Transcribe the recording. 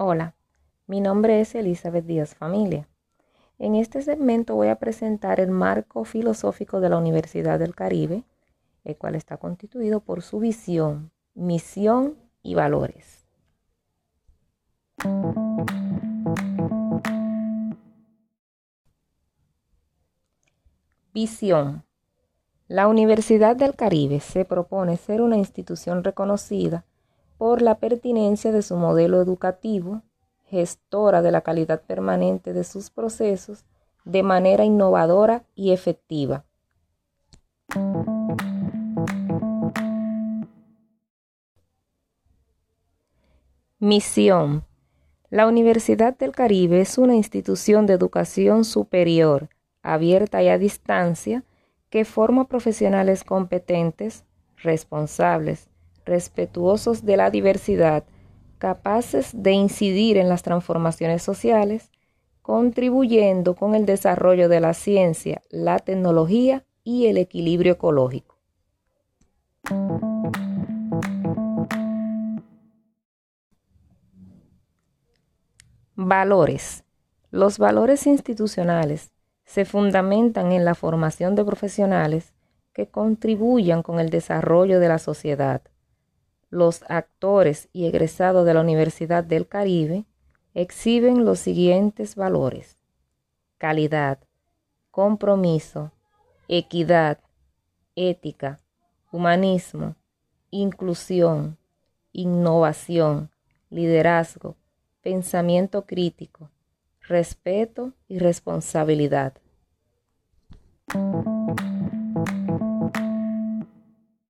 Hola, mi nombre es Elizabeth Díaz Familia. En este segmento voy a presentar el marco filosófico de la Universidad del Caribe, el cual está constituido por su visión, misión y valores. Visión. La Universidad del Caribe se propone ser una institución reconocida por la pertinencia de su modelo educativo, gestora de la calidad permanente de sus procesos de manera innovadora y efectiva. Misión. La Universidad del Caribe es una institución de educación superior, abierta y a distancia, que forma profesionales competentes, responsables, respetuosos de la diversidad, capaces de incidir en las transformaciones sociales, contribuyendo con el desarrollo de la ciencia, la tecnología y el equilibrio ecológico. Valores. Los valores institucionales se fundamentan en la formación de profesionales que contribuyan con el desarrollo de la sociedad los actores y egresados de la Universidad del Caribe exhiben los siguientes valores. Calidad, compromiso, equidad, ética, humanismo, inclusión, innovación, liderazgo, pensamiento crítico, respeto y responsabilidad.